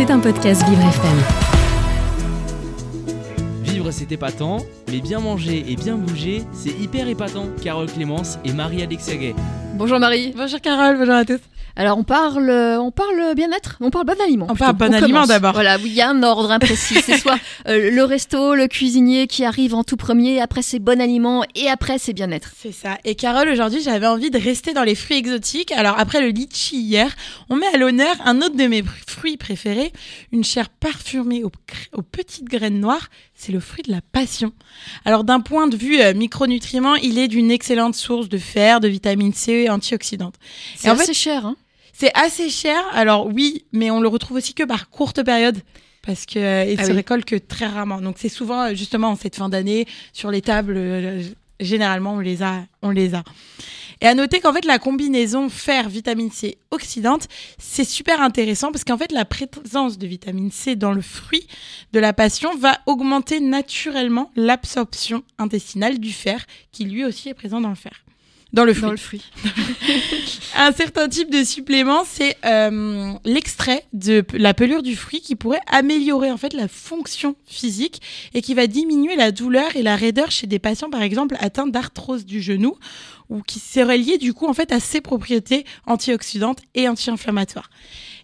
C'est un podcast Vivre FM. Vivre c'est épatant, mais bien manger et bien bouger, c'est hyper épatant. Carole Clémence et Marie-Alexia Gay. Bonjour Marie. Bonjour Carole, bonjour à tous. Alors on parle, euh, on parle bien-être, on parle bon aliment. On plutôt. parle bon aliment commence. d'abord. Voilà, il y a un ordre imprécis. c'est soit euh, le resto, le cuisinier qui arrive en tout premier, après c'est bon aliment et après c'est bien-être. C'est ça. Et Carole, aujourd'hui, j'avais envie de rester dans les fruits exotiques. Alors, après le litchi hier, on met à l'honneur un autre de mes fruits préférés, une chair parfumée aux, petites graines noires. C'est le fruit de la passion. Alors, d'un point de vue euh, micronutriments, il est d'une excellente source de fer, de vitamine C et antioxydante. C'est en assez fait- cher, hein. C'est assez cher. Alors, oui, mais on le retrouve aussi que par courte période. Parce qu'il il Ah se oui. récolte que très rarement. Donc, c'est souvent, euh, justement, en cette fin d'année, sur les tables, euh, généralement, on les a. On les a. Et à noter qu'en fait, la combinaison fer, vitamine C, oxydante, c'est super intéressant parce qu'en fait, la présence de vitamine C dans le fruit de la passion va augmenter naturellement l'absorption intestinale du fer, qui lui aussi est présent dans le fer. Dans le fruit. Dans le fruit. Un certain type de supplément, c'est euh, l'extrait de la pelure du fruit qui pourrait améliorer en fait la fonction physique et qui va diminuer la douleur et la raideur chez des patients par exemple atteints d'arthrose du genou ou qui seraient liés du coup en fait à ses propriétés antioxydantes et anti-inflammatoires.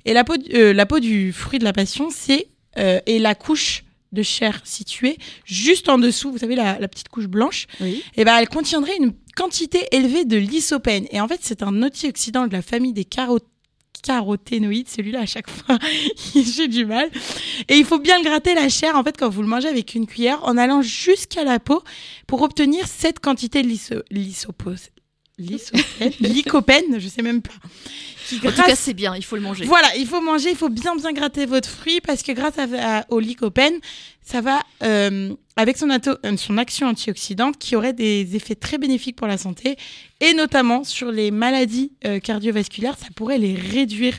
Et la peau, euh, la peau du fruit de la passion, c'est euh, et la couche de chair située juste en dessous, vous savez la, la petite couche blanche, Oui. eh ben, elle contiendrait une quantité élevée de lysopène. Et en fait, c'est un antioxydant de la famille des caro- caroténoïdes. Celui-là, à chaque fois, j'ai du mal. Et il faut bien le gratter la chair, en fait, quand vous le mangez avec une cuillère, en allant jusqu'à la peau pour obtenir cette quantité de lyso- lysopose. Lysopène, lycopène, je sais même pas. Qui En tout grâce- cas, c'est bien, il faut le manger. voilà, il faut manger, il faut bien bien gratter votre fruit parce que grâce à, à- au lycopène, ça va euh, avec son, euh, son action antioxydante qui aurait des effets très bénéfiques pour la santé et notamment sur les maladies euh, cardiovasculaires, ça pourrait les réduire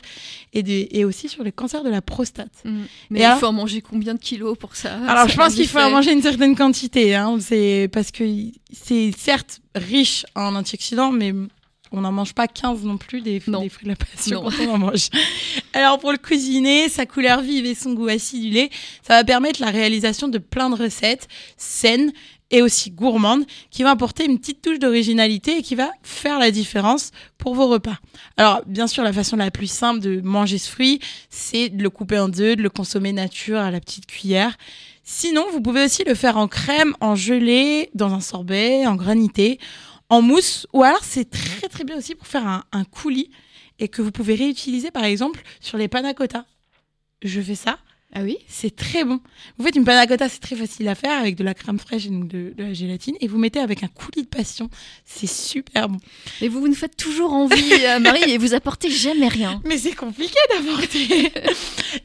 et, aussi sur le cancer de la prostate. Mm. Mais Et il alors- faut en manger combien de kilos pour ça? Alors, je pense a qu'il faut en manger une certaine quantité, hein, c'est parce que c'est certes riche en antioxydants, mais on n'en mange pas 15 non plus des, Non. des fruits de la passion Non. quand on en mange. Alors, pour le cuisiner, sa couleur vive et son goût acidulé, ça va permettre la réalisation de plein de recettes saines et aussi gourmandes qui vont apporter une petite touche d'originalité et qui va faire la différence pour vos repas. Alors, bien sûr, la façon la plus simple de manger ce fruit, c'est de le couper en deux, de le consommer nature à la petite cuillère. Sinon, vous pouvez aussi le faire en crème, en gelée, dans un sorbet, en granité, en mousse, ou alors c'est très très bien aussi pour faire un, coulis et que vous pouvez réutiliser par exemple sur les panna cotta. Je fais ça, Ah oui c'est très bon. Vous faites une panna cotta, c'est très facile à faire avec de la crème fraîche et donc de, de la gélatine et vous mettez avec un coulis de passion. C'est super bon. Mais vous, vous nous faites toujours envie, euh, Marie, et vous apportez jamais rien. Mais c'est compliqué d'apporter.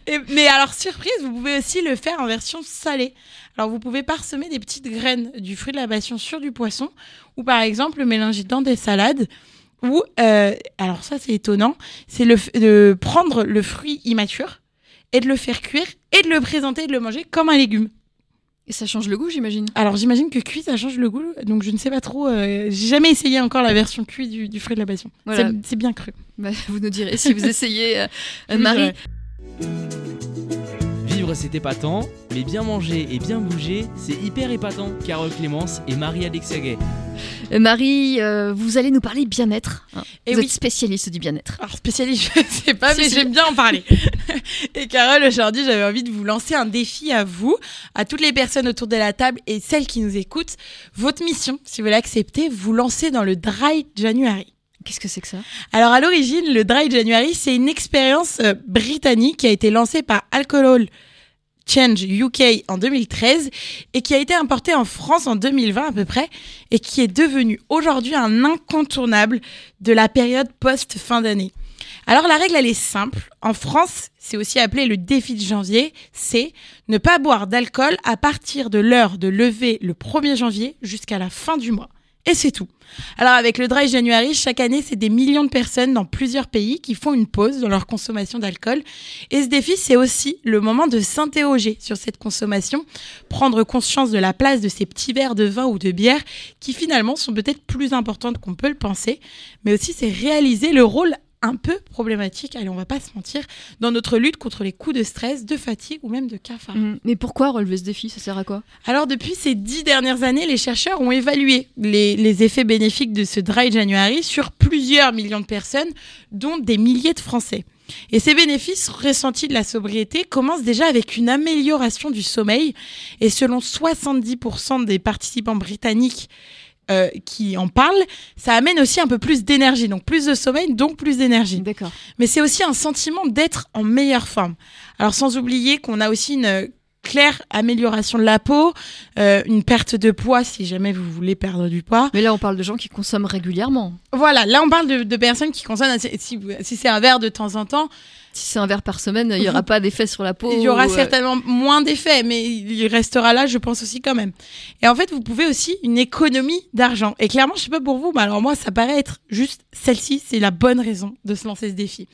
Mais alors, surprise, vous pouvez aussi le faire en version salée. Alors, vous pouvez parsemer des petites graines du fruit de la passion sur du poisson, ou par exemple le mélanger dans des salades. Ou, euh, alors ça c'est étonnant, c'est le de prendre le fruit immature et de le faire cuire et de le présenter et de le manger comme un légume. Et ça change le goût, j'imagine. Alors j'imagine que cuit ça change le goût, donc je ne sais pas trop. euh, J'ai jamais essayé encore la version cuit du, du fruit de la passion. Voilà. C'est- bien cru. Bah, vous nous direz si vous essayez. euh, Marie. Vivre c'est épatant, mais bien manger et bien bouger, c'est hyper épatant. Carole Clémence et Marie-Alexia Gay. Euh, Marie, euh, vous allez nous parler bien-être. hein. Et vous oui. êtes spécialiste du bien-être. Alors spécialiste, je sais pas, Si, mais si. j'aime bien en parler. et Carole, aujourd'hui, j'avais envie de vous lancer un défi à vous, à toutes les personnes autour de la table et celles qui nous écoutent. Votre mission, si vous l'acceptez, vous lancez dans le Dry January. Qu'est-ce que c'est que ça? Alors à l'origine, le Dry January, c'est une expérience euh, britannique qui a été lancée par Alcohol Change UK en 2013 et qui a été importée en France en 2020 à peu près et qui est devenue aujourd'hui un incontournable de la période post-fin d'année. Alors la règle, elle est simple. En France, c'est aussi appelé le défi de janvier, c'est ne pas boire d'alcool à partir de l'heure de lever le 1er janvier jusqu'à la fin du mois. Et c'est tout. Alors avec le Dry January, chaque année, c'est des millions de personnes dans plusieurs pays qui font une pause dans leur consommation d'alcool. Et ce défi, c'est aussi le moment de s'interroger sur cette consommation, prendre conscience de la place de ces petits verres de vin ou de bière qui finalement sont peut-être plus importantes qu'on peut le penser, mais aussi c'est réaliser le rôle un peu problématique, allez, on va pas se mentir, dans notre lutte contre les coups de stress, de fatigue ou même de cafard. Mm. Mais pourquoi relever ce défi? Ça sert à quoi? Alors depuis ces dix dernières années, les chercheurs ont évalué les, les effets bénéfiques de ce Dry January sur plusieurs millions de personnes, dont des milliers de Français. Et ces bénéfices ressentis de la sobriété commencent déjà avec une amélioration du sommeil. Et selon 70% des participants britanniques euh, qui en parlent, ça amène aussi un peu plus d'énergie. Donc plus de sommeil, donc plus d'énergie. D'accord. Mais c'est aussi un sentiment d'être en meilleure forme. Alors sans oublier qu'on a aussi une claire amélioration de la peau, euh, une perte de poids si jamais vous voulez perdre du poids. Mais là, on parle de gens qui consomment régulièrement. Voilà, là on parle de, de personnes qui consomment, si c'est un verre de temps en temps, Si c'est un verre par semaine, il n'y aura pas d'effet sur la peau. il y aura ou, euh, certainement moins d'effets, mais il restera là, je pense aussi quand même. Et en fait, vous pouvez aussi une économie d'argent. Et clairement, je sais pas pour vous, mais alors moi, ça paraît être juste celle-ci, c'est la bonne raison de se lancer ce défi.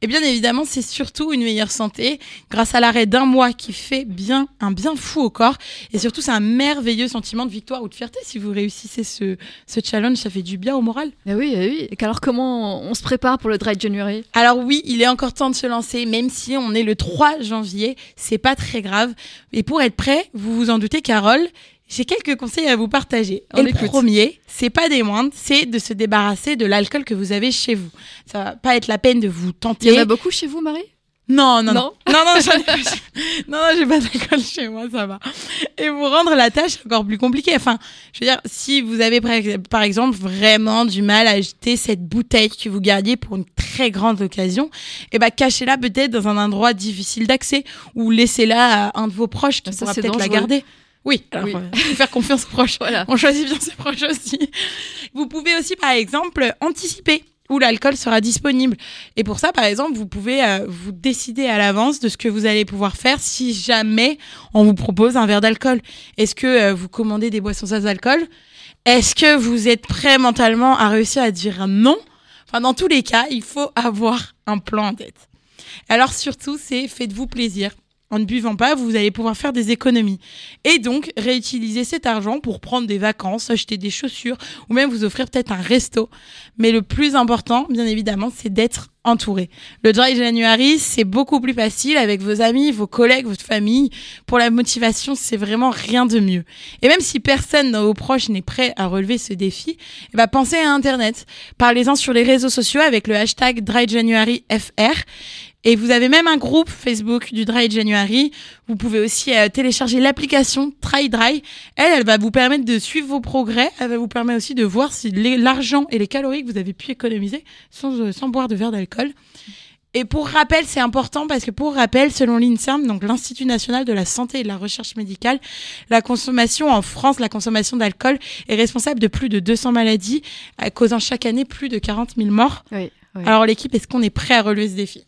Et bien évidemment, c'est surtout une meilleure santé grâce à l'arrêt d'un mois qui fait bien un bien fou au corps. Et surtout, c'est un merveilleux sentiment de victoire ou de fierté si vous réussissez ce, ce challenge. Ça fait du bien au moral. Ah oui, ah oui. Et alors, comment on se prépare pour le Dry January? Alors oui, il est encore temps de se lancer, même si on est le 3 janvier, c'est pas très grave. Et pour être prêt, vous vous en doutez, Carole, j'ai quelques conseils à vous partager. Et le premier, c'est pas des moindres, c'est de se débarrasser de l'alcool que vous avez chez vous. Ça va pas être la peine de vous Il tenter. y en a beaucoup chez vous, Marie? Non, non, non. Non Non, non, j'en ai pas chez- non, non, j'ai pas d'alcool chez moi, ça va. Et vous rendre la tâche encore plus compliquée. Enfin, je veux dire, si vous avez par exemple vraiment du mal à jeter cette bouteille que vous gardiez pour une très grande occasion, eh ben, cachez-la peut-être dans un endroit difficile d'accès ou laissez-la à un de vos proches qui Ça, pourra c'est peut-être la garder. Oui, alors, Oui. euh, faire confiance aux proches. Voilà. On choisit bien ses proches aussi. Vous pouvez aussi, par exemple, anticiper où l'alcool sera disponible. Et pour ça, par exemple, vous pouvez euh, vous décider à l'avance de ce que vous allez pouvoir faire si jamais on vous propose un verre d'alcool. Est-ce que euh, vous commandez des boissons sans alcool? Est-ce que vous êtes prêt mentalement à réussir à dire non? Enfin, dans tous les cas, il faut avoir un plan en tête. Alors surtout, c'est faites-vous plaisir. En ne buvant pas, vous allez pouvoir faire des économies. Et donc, réutiliser cet argent pour prendre des vacances, acheter des chaussures ou même vous offrir peut-être un resto. Mais le plus important, bien évidemment, c'est d'être entouré. Le Dry January, c'est beaucoup plus facile avec vos amis, vos collègues, votre famille. Pour la motivation, c'est vraiment rien de mieux. Et même si personne dans vos proches n'est prêt à relever ce défi, eh ben, pensez à Internet. Parlez-en sur les réseaux sociaux avec le hashtag DryJanuaryFR. Et vous avez même un groupe Facebook du Dry January. Vous pouvez aussi euh, télécharger l'application Try Dry. Elle, elle va vous permettre de suivre vos progrès. Elle va vous permettre aussi de voir si l'argent et les calories que vous avez pu économiser sans, euh, sans boire de verre d'alcool. Et pour rappel, c'est important parce que pour rappel, selon l'INSERM, donc l'Institut national de la santé et de la recherche médicale, la consommation en France, la consommation d'alcool est responsable de plus de 200 maladies, euh, causant chaque année plus de 40 000 morts. Oui. oui. Alors l'équipe, est-ce qu'on est prêt à relever ce défi?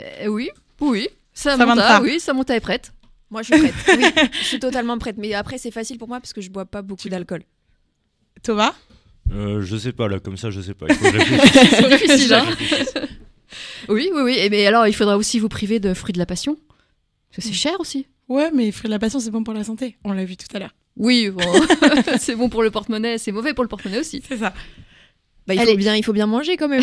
Euh, oui, oui. Ça, Samantha. oui, Samantha est prête. Moi, je suis prête. Oui, je suis totalement prête. Mais après, c'est facile pour moi parce que je bois pas beaucoup d'alcool. Thomas Euh, je sais pas, là, comme ça, je sais pas. Il faut réfléchir. C'est difficile, hein Oui, oui, oui. Et mais alors, il faudra aussi vous priver de fruits de la passion. Parce que c'est cher aussi. Ouais, mais fruits de la passion, c'est bon pour la santé. On l'a vu tout à l'heure. Oui, bon. c'est bon pour le porte-monnaie, c'est mauvais pour le porte-monnaie aussi. C'est ça. Bah, il, Allez. faut bien, il faut bien manger quand même.